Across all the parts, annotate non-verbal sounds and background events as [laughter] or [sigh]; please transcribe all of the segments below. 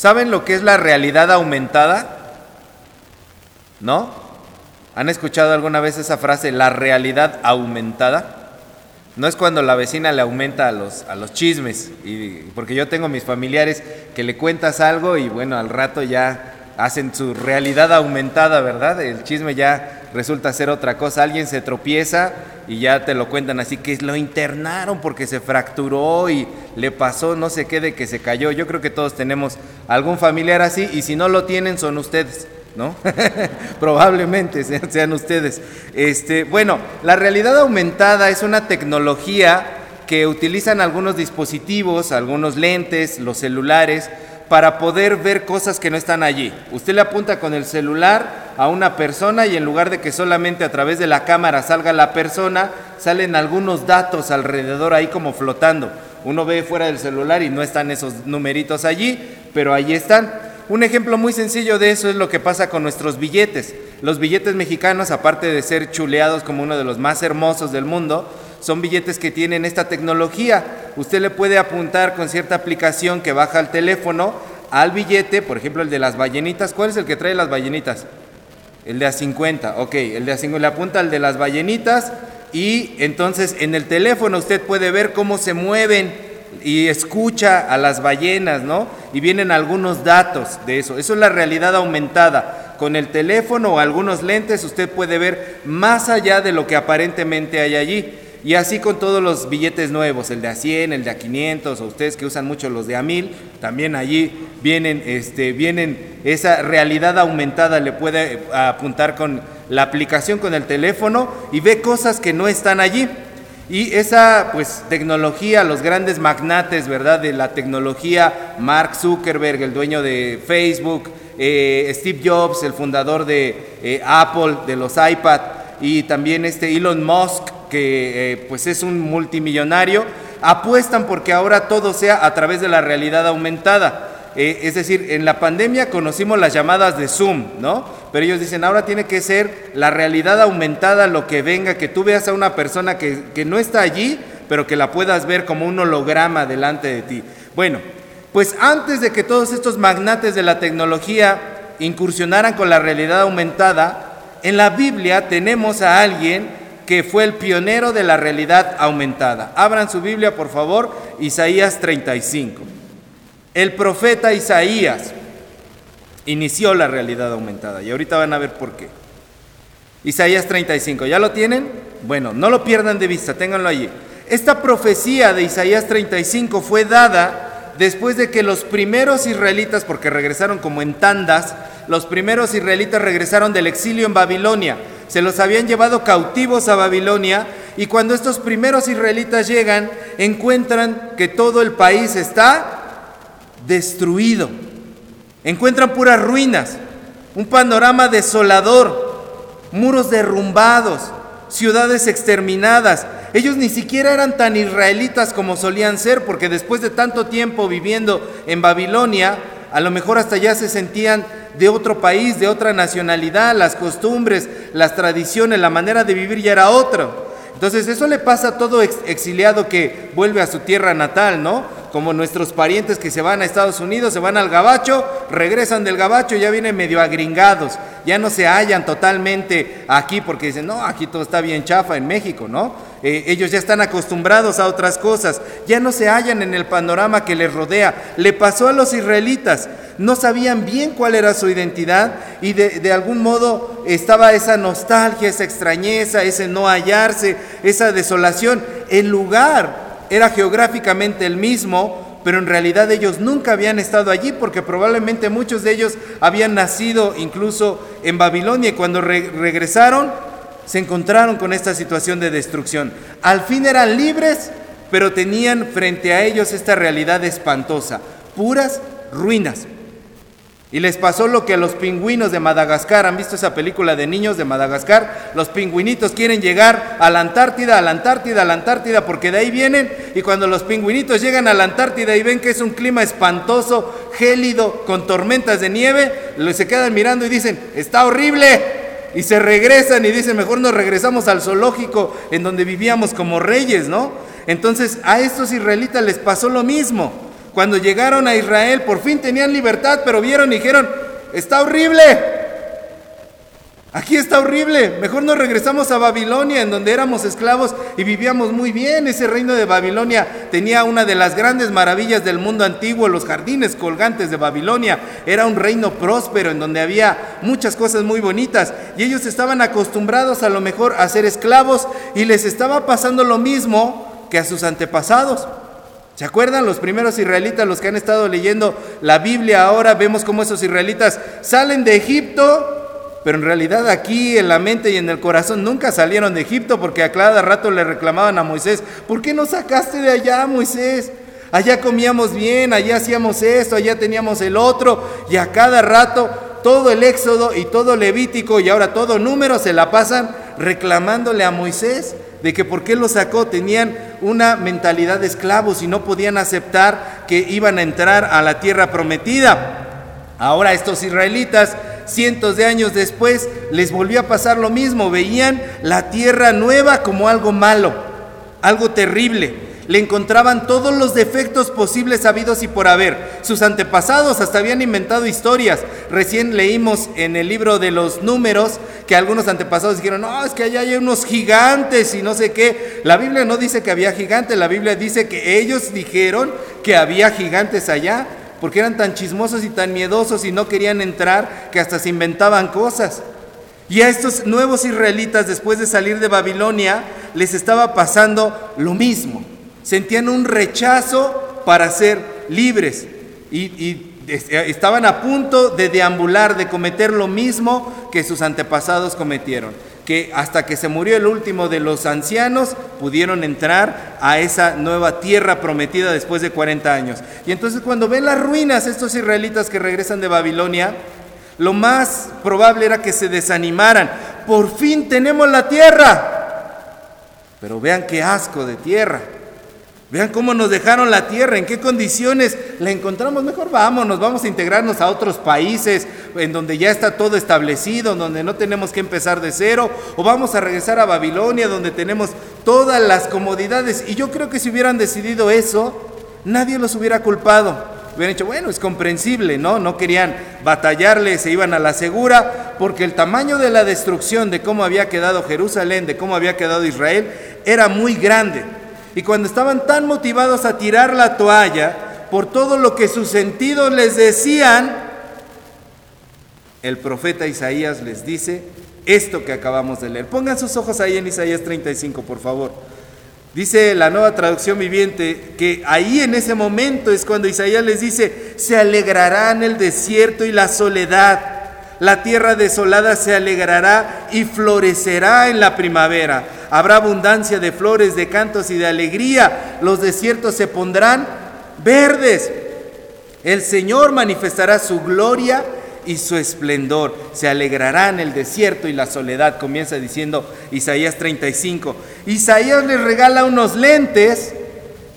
¿Saben lo que es la realidad aumentada? ¿No? ¿Han escuchado alguna vez esa frase, la realidad aumentada? No es cuando la vecina le aumenta a los, a los chismes, y, porque yo tengo mis familiares que le cuentas algo y bueno, al rato ya hacen su realidad aumentada, ¿verdad? El chisme ya resulta ser otra cosa. Alguien se tropieza y ya te lo cuentan así que lo internaron porque se fracturó y le pasó no sé qué de que se cayó. Yo creo que todos tenemos algún familiar así y si no lo tienen son ustedes. ¿No? [laughs] Probablemente sean, ustedes. Este, bueno, la realidad aumentada es una tecnología que utilizan algunos dispositivos, algunos lentes, los celulares, para poder ver cosas que no están allí. Usted le apunta con el celular a una persona y en lugar de que solamente a través de la cámara salga la persona, salen algunos datos alrededor ahí como flotando. Uno ve fuera del celular y no están esos numeritos allí, pero allí están. Un ejemplo muy sencillo de eso es lo que pasa con nuestros billetes. Los billetes mexicanos, aparte de ser chuleados como uno de los más hermosos del mundo, son billetes que tienen esta tecnología. Usted le puede apuntar con cierta aplicación que baja al teléfono al billete, por ejemplo el de las ballenitas. ¿Cuál es el que trae las ballenitas? El de A50, ok, el de A50 le apunta al de las ballenitas y entonces en el teléfono usted puede ver cómo se mueven y escucha a las ballenas, ¿no? Y vienen algunos datos de eso. Eso es la realidad aumentada. Con el teléfono o algunos lentes usted puede ver más allá de lo que aparentemente hay allí. Y así con todos los billetes nuevos, el de a 100, el de a 500, o ustedes que usan mucho los de a 1000, también allí vienen, este, vienen esa realidad aumentada, le puede apuntar con la aplicación con el teléfono y ve cosas que no están allí. Y esa pues tecnología, los grandes magnates, ¿verdad? De la tecnología, Mark Zuckerberg, el dueño de Facebook, eh, Steve Jobs, el fundador de eh, Apple, de los iPad, y también este Elon Musk, que eh, pues es un multimillonario, apuestan porque ahora todo sea a través de la realidad aumentada. Eh, es decir, en la pandemia conocimos las llamadas de Zoom, ¿no? Pero ellos dicen, ahora tiene que ser la realidad aumentada lo que venga, que tú veas a una persona que, que no está allí, pero que la puedas ver como un holograma delante de ti. Bueno, pues antes de que todos estos magnates de la tecnología incursionaran con la realidad aumentada, en la Biblia tenemos a alguien que fue el pionero de la realidad aumentada. Abran su Biblia, por favor, Isaías 35. El profeta Isaías inició la realidad aumentada y ahorita van a ver por qué. Isaías 35, ¿ya lo tienen? Bueno, no lo pierdan de vista, ténganlo allí. Esta profecía de Isaías 35 fue dada después de que los primeros israelitas, porque regresaron como en tandas, los primeros israelitas regresaron del exilio en Babilonia se los habían llevado cautivos a Babilonia y cuando estos primeros israelitas llegan, encuentran que todo el país está destruido. Encuentran puras ruinas, un panorama desolador, muros derrumbados, ciudades exterminadas. Ellos ni siquiera eran tan israelitas como solían ser, porque después de tanto tiempo viviendo en Babilonia, a lo mejor hasta ya se sentían de otro país, de otra nacionalidad, las costumbres, las tradiciones, la manera de vivir ya era otra. Entonces eso le pasa a todo exiliado que vuelve a su tierra natal, ¿no? como nuestros parientes que se van a Estados Unidos, se van al gabacho, regresan del gabacho, ya vienen medio agringados, ya no se hallan totalmente aquí porque dicen, no, aquí todo está bien chafa en México, ¿no? Eh, ellos ya están acostumbrados a otras cosas, ya no se hallan en el panorama que les rodea. Le pasó a los israelitas, no sabían bien cuál era su identidad y de, algún modo estaba esa nostalgia, esa extrañeza, ese no hallarse, esa desolación. El lugar era geográficamente el mismo, pero en realidad ellos nunca habían estado allí porque probablemente muchos de ellos habían nacido incluso en Babilonia y cuando regresaron se encontraron con esta situación de destrucción. Al fin eran libres, pero tenían frente a ellos esta realidad espantosa, puras ruinas. Y les pasó lo que a los pingüinos de Madagascar, ¿han visto esa película de niños de Madagascar? Los pingüinitos quieren llegar a la Antártida, a la Antártida, a la Antártida, porque de ahí vienen. Y cuando los pingüinitos llegan a la Antártida y ven que es un clima espantoso, gélido, con tormentas de nieve, se quedan mirando y dicen, está horrible. Y se regresan y dicen, mejor nos regresamos al zoológico en donde vivíamos como reyes, ¿no? Entonces a estos israelitas les pasó lo mismo. Cuando llegaron a Israel, por fin tenían libertad, pero vieron y dijeron, está horrible. Aquí está horrible. Mejor nos regresamos a Babilonia, en donde éramos esclavos y vivíamos muy bien. Ese reino de Babilonia tenía una de las grandes maravillas del mundo antiguo, los jardines colgantes de Babilonia. Era un reino próspero en donde había muchas cosas muy bonitas. Y ellos estaban acostumbrados a lo mejor a ser esclavos y les estaba pasando lo mismo que a sus antepasados. ¿Se acuerdan los primeros israelitas, los que han estado leyendo la Biblia ahora? Vemos cómo esos israelitas salen de Egipto pero en realidad aquí en la mente y en el corazón nunca salieron de Egipto porque a cada rato le reclamaban a Moisés, ¿por qué nos sacaste de allá, Moisés? Allá comíamos bien, allá hacíamos esto, allá teníamos el otro, y a cada rato todo el éxodo y todo Levítico y ahora todo número se la pasan reclamándole a Moisés de que por qué lo sacó, tenían una mentalidad de esclavos y no podían aceptar que iban a entrar a la tierra prometida. Ahora estos israelitas cientos de años después, les volvió a pasar lo mismo. Veían la tierra nueva como algo malo, algo terrible. Le encontraban todos los defectos posibles habidos y por haber. Sus antepasados hasta habían inventado historias. Recién leímos en el libro de los números que algunos antepasados dijeron, no, es que allá hay unos gigantes y no sé qué. La Biblia no dice que había gigantes, la Biblia dice que ellos dijeron que había gigantes allá porque eran tan chismosos y tan miedosos y no querían entrar que hasta se inventaban cosas. Y a estos nuevos israelitas, después de salir de Babilonia, les estaba pasando lo mismo. Sentían un rechazo para ser libres y, y estaban a punto de deambular, de cometer lo mismo que sus antepasados cometieron que hasta que se murió el último de los ancianos pudieron entrar a esa nueva tierra prometida después de 40 años. Y entonces cuando ven las ruinas estos israelitas que regresan de Babilonia, lo más probable era que se desanimaran. Por fin tenemos la tierra. Pero vean qué asco de tierra. Vean cómo nos dejaron la tierra, en qué condiciones la encontramos. Mejor vámonos, vamos a integrarnos a otros países en donde ya está todo establecido, donde no tenemos que empezar de cero, o vamos a regresar a Babilonia, donde tenemos todas las comodidades. Y yo creo que si hubieran decidido eso, nadie los hubiera culpado. Hubieran dicho, bueno, es comprensible, ¿no? No querían batallarle, se iban a la segura, porque el tamaño de la destrucción de cómo había quedado Jerusalén, de cómo había quedado Israel, era muy grande. Y cuando estaban tan motivados a tirar la toalla por todo lo que sus sentidos les decían, el profeta Isaías les dice esto que acabamos de leer. Pongan sus ojos ahí en Isaías 35, por favor. Dice la nueva traducción viviente que ahí en ese momento es cuando Isaías les dice, se alegrará en el desierto y la soledad. La tierra desolada se alegrará y florecerá en la primavera habrá abundancia de flores, de cantos y de alegría. Los desiertos se pondrán verdes. El Señor manifestará su gloria y su esplendor. Se alegrará en el desierto y la soledad, comienza diciendo Isaías 35. Isaías les regala unos lentes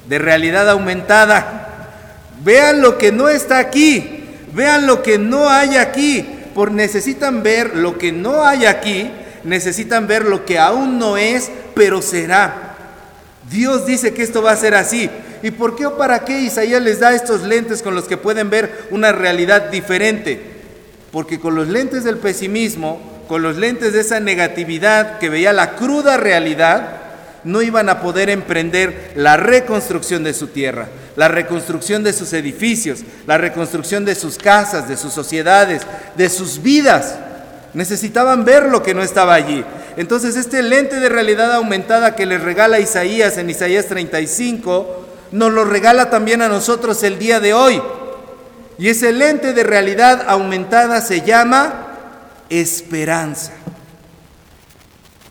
de realidad aumentada. Vean lo que no está aquí, vean lo que no hay aquí, por necesitan ver lo que no hay aquí necesitan ver lo que aún no es, pero será. Dios dice que esto va a ser así. ¿Y por qué o para qué Isaías les da estos lentes con los que pueden ver una realidad diferente? Porque con los lentes del pesimismo, con los lentes de esa negatividad que veía la cruda realidad, no iban a poder emprender la reconstrucción de su tierra, la reconstrucción de sus edificios, la reconstrucción de sus casas, de sus sociedades, de sus vidas. Necesitaban ver lo que no estaba allí. Entonces este lente de realidad aumentada que les regala Isaías en Isaías 35, nos lo regala también a nosotros el día de hoy. Y ese lente de realidad aumentada se llama esperanza.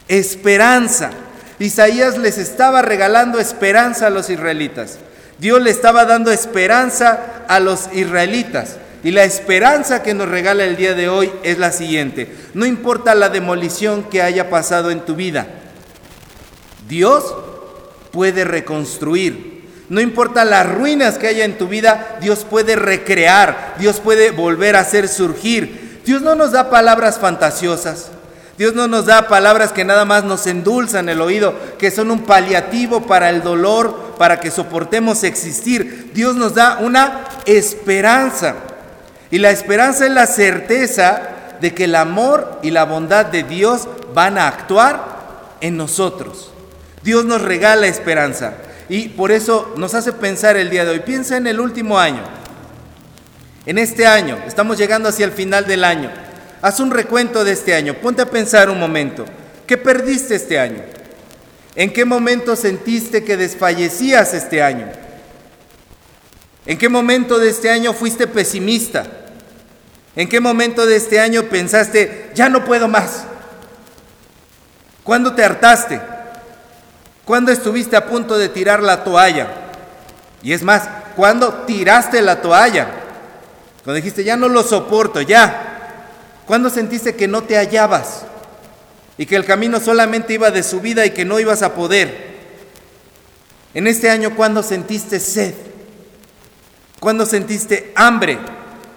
Esperanza. Isaías les estaba regalando esperanza a los israelitas. Dios le estaba dando esperanza a los israelitas. Y la esperanza que nos regala el día de hoy es la siguiente. No importa la demolición que haya pasado en tu vida, Dios puede reconstruir. No importa las ruinas que haya en tu vida, Dios puede recrear, Dios puede volver a hacer surgir. Dios no nos da palabras fantasiosas. Dios no nos da palabras que nada más nos endulzan el oído, que son un paliativo para el dolor, para que soportemos existir. Dios nos da una esperanza. Y la esperanza es la certeza de que el amor y la bondad de Dios van a actuar en nosotros. Dios nos regala esperanza. Y por eso nos hace pensar el día de hoy. Piensa en el último año. En este año, estamos llegando hacia el final del año. Haz un recuento de este año. Ponte a pensar un momento. ¿Qué perdiste este año? ¿En qué momento sentiste que desfallecías este año? ¿En qué momento de este año fuiste pesimista? ¿En qué momento de este año pensaste, ya no puedo más? ¿Cuándo te hartaste? ¿Cuándo estuviste a punto de tirar la toalla? Y es más, ¿cuándo tiraste la toalla? Cuando dijiste, ya no lo soporto, ya, ¿Cuándo sentiste que no te hallabas? Y que el camino solamente iba de subida y que no ibas a poder. En este año, ¿cuándo sentiste sed? ¿Cuándo sentiste hambre?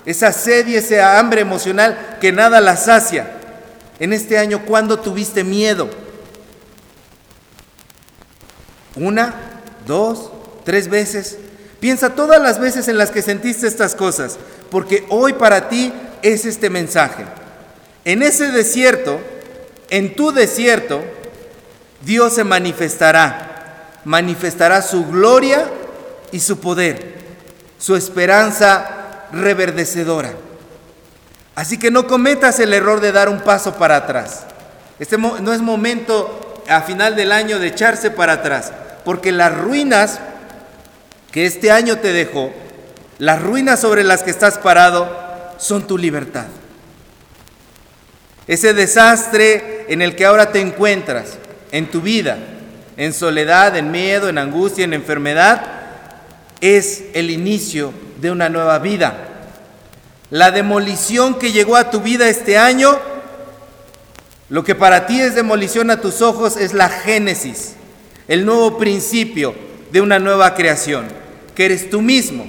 Esa sed y esa hambre emocional que nada la sacia. En este año, ¿cuándo tuviste miedo? Una, dos, tres veces. Piensa todas las veces en las que sentiste estas cosas, porque hoy para ti es este mensaje. En ese desierto, en tu desierto, Dios se manifestará, manifestará su gloria y su poder, su esperanza reverdecedora. Así que no cometas el error de dar un paso para atrás. Este no es momento a final del año de echarse para atrás, porque las ruinas que este año te dejó, las ruinas sobre las que estás parado, son tu libertad. Ese desastre en el que ahora te encuentras, en tu vida, en soledad, en miedo, en angustia, en enfermedad, es el inicio de una nueva vida. La demolición que llegó a tu vida este año, lo que para ti es demolición a tus ojos es la génesis, el nuevo principio de una nueva creación, que eres tú mismo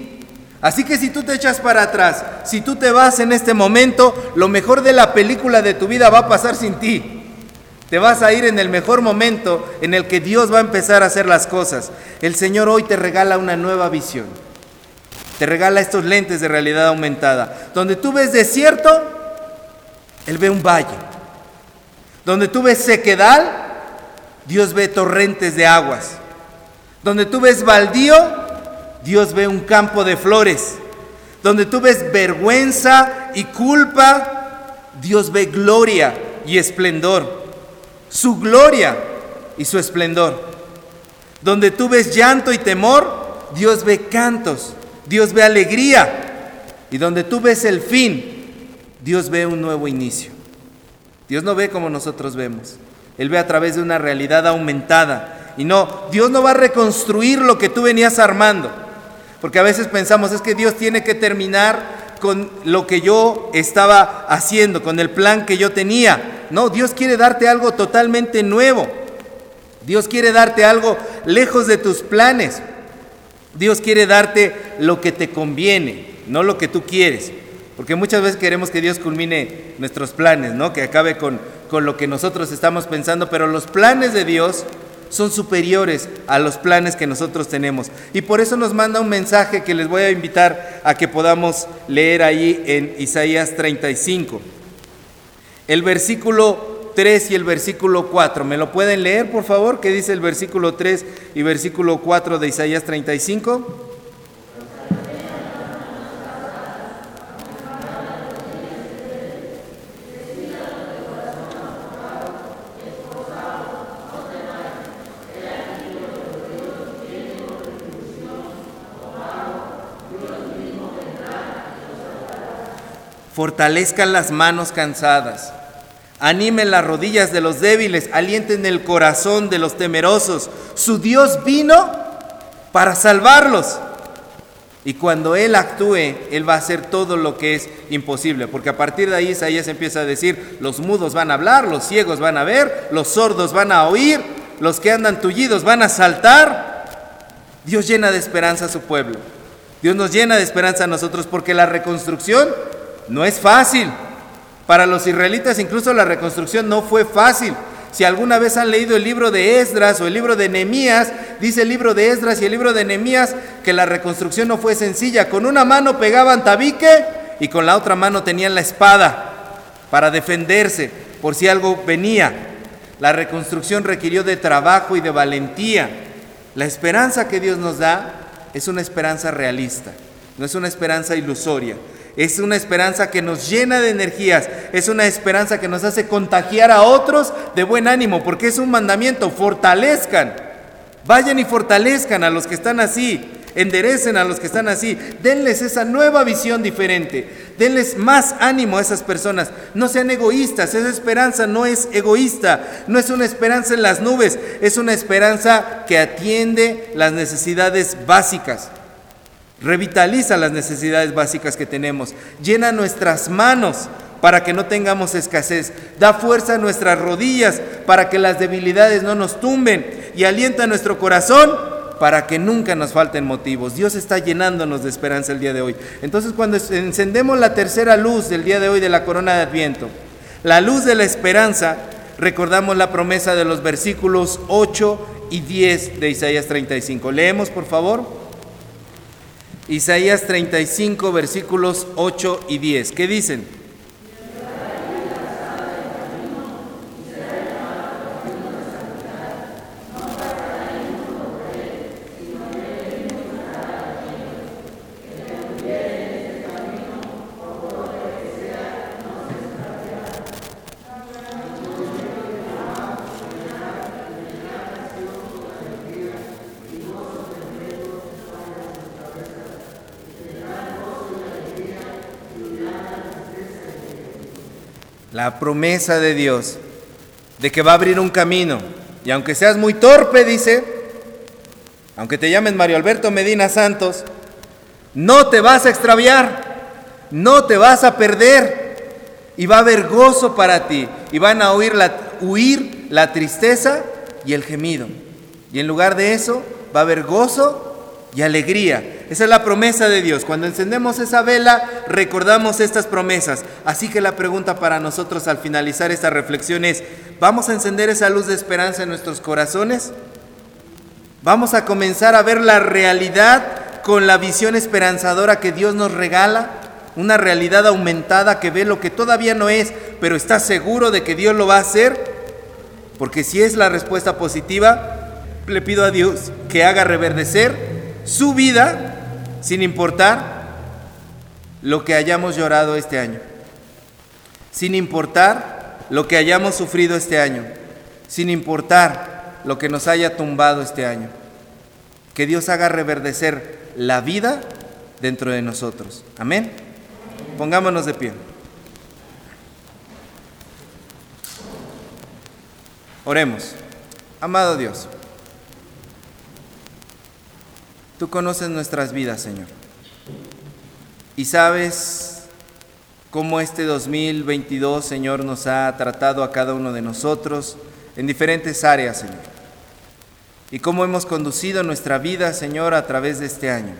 Así que si tú te echas para atrás, si tú te vas en este momento, lo mejor de la película de tu vida va a pasar sin ti. Te vas a ir en el mejor momento en el que Dios va a empezar a hacer las cosas. El Señor hoy te regala una nueva visión. Te regala estos lentes de realidad aumentada. Donde tú ves desierto, Él ve un valle. Donde tú ves sequedal, Dios ve torrentes de aguas. Donde tú ves baldío, Dios ve un campo de flores. Donde tú ves vergüenza y culpa, Dios ve gloria y esplendor. Su gloria y su esplendor. Donde tú ves llanto y temor, Dios ve cantos, Dios ve alegría. Y donde tú ves el fin, Dios ve un nuevo inicio. Dios no ve como nosotros vemos. Él ve a través de una realidad aumentada. Y no, Dios no va a reconstruir lo que tú venías armando. Porque a veces pensamos, es que Dios tiene que terminar con lo que yo estaba haciendo, con el plan que yo tenía. No, Dios quiere darte algo totalmente nuevo. Dios quiere darte algo lejos de tus planes. Dios quiere darte lo que te conviene, no lo que tú quieres. Porque muchas veces queremos que Dios culmine nuestros planes, ¿no? Que acabe con, con lo que nosotros estamos pensando, pero los planes de Dios son superiores a los planes que nosotros tenemos. Y por eso nos manda un mensaje que les voy a invitar a que podamos leer ahí en Isaías 35. El versículo 3 y el versículo 4. ¿Me lo pueden leer, por favor? ¿Qué dice el versículo 3 y versículo 4 de Isaías 35? Fortalezcan las manos cansadas, animen las rodillas de los débiles, alienten el corazón de los temerosos. Su Dios vino para salvarlos. Y cuando Él actúe, Él va a hacer todo lo que es imposible, porque a partir de ahí Isaías empieza a decir, los mudos van a hablar, los ciegos van a ver, los sordos van a oír, los que andan tullidos van a saltar. Dios llena de esperanza a su pueblo. Dios nos llena de esperanza a nosotros porque la reconstrucción no es fácil. Para los israelitas incluso la reconstrucción no fue fácil. Si alguna vez han leído el libro de Esdras o el libro de Nehemías, dice el libro de Esdras y el libro de Nehemías que la reconstrucción no fue sencilla. Con una mano pegaban tabique y con la otra mano tenían la espada para defenderse por si algo venía. La reconstrucción requirió de trabajo y de valentía. La esperanza que Dios nos da es una esperanza realista, no es una esperanza ilusoria. Es una esperanza que nos llena de energías, es una esperanza que nos hace contagiar a otros de buen ánimo, porque es un mandamiento, fortalezcan, vayan y fortalezcan a los que están así, enderecen a los que están así, denles esa nueva visión diferente, denles más ánimo a esas personas, no sean egoístas, esa esperanza no es egoísta, no es una esperanza en las nubes, es una esperanza que atiende las necesidades básicas. Revitaliza las necesidades básicas que tenemos. Llena nuestras manos para que no tengamos escasez. Da fuerza a nuestras rodillas para que las debilidades no nos tumben. Y alienta nuestro corazón para que nunca nos falten motivos. Dios está llenándonos de esperanza el día de hoy. Entonces cuando encendemos la tercera luz del día de hoy de la corona de Adviento, la luz de la esperanza, recordamos la promesa de los versículos 8 y 10 de Isaías 35. Leemos, por favor. Isaías 35, versículos 8 y 10. ¿Qué dicen? La promesa de Dios de que va a abrir un camino. Y aunque seas muy torpe, dice, aunque te llames Mario Alberto Medina Santos, no te vas a extraviar, no te vas a perder. Y va a haber gozo para ti. Y van a huir la, huir la tristeza y el gemido. Y en lugar de eso, va a haber gozo y alegría. Esa es la promesa de Dios. Cuando encendemos esa vela, recordamos estas promesas. Así que la pregunta para nosotros al finalizar esta reflexión es, ¿vamos a encender esa luz de esperanza en nuestros corazones? ¿Vamos a comenzar a ver la realidad con la visión esperanzadora que Dios nos regala? Una realidad aumentada que ve lo que todavía no es, pero está seguro de que Dios lo va a hacer. Porque si es la respuesta positiva, le pido a Dios que haga reverdecer su vida sin importar lo que hayamos llorado este año, sin importar lo que hayamos sufrido este año, sin importar lo que nos haya tumbado este año. Que Dios haga reverdecer la vida dentro de nosotros. Amén. Pongámonos de pie. Oremos. Amado Dios. Tú conoces nuestras vidas, Señor. Y sabes cómo este 2022, Señor, nos ha tratado a cada uno de nosotros en diferentes áreas, Señor. Y cómo hemos conducido nuestra vida, Señor, a través de este año.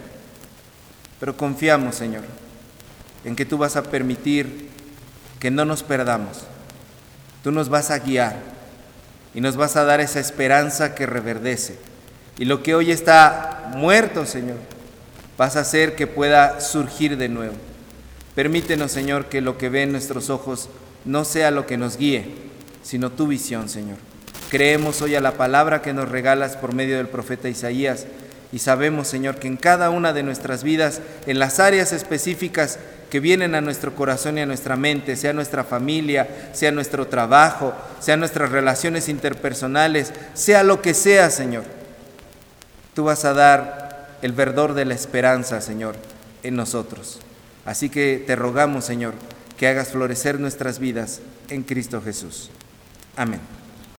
Pero confiamos, Señor, en que tú vas a permitir que no nos perdamos. Tú nos vas a guiar y nos vas a dar esa esperanza que reverdece y lo que hoy está muerto, Señor, vas a hacer que pueda surgir de nuevo. Permítenos, Señor, que lo que ve en nuestros ojos no sea lo que nos guíe, sino tu visión, Señor. Creemos hoy a la palabra que nos regalas por medio del profeta Isaías y sabemos, Señor, que en cada una de nuestras vidas, en las áreas específicas que vienen a nuestro corazón y a nuestra mente, sea nuestra familia, sea nuestro trabajo, sea nuestras relaciones interpersonales, sea lo que sea, Señor, Tú vas a dar el verdor de la esperanza, Señor, en nosotros. Así que te rogamos, Señor, que hagas florecer nuestras vidas en Cristo Jesús. Amén.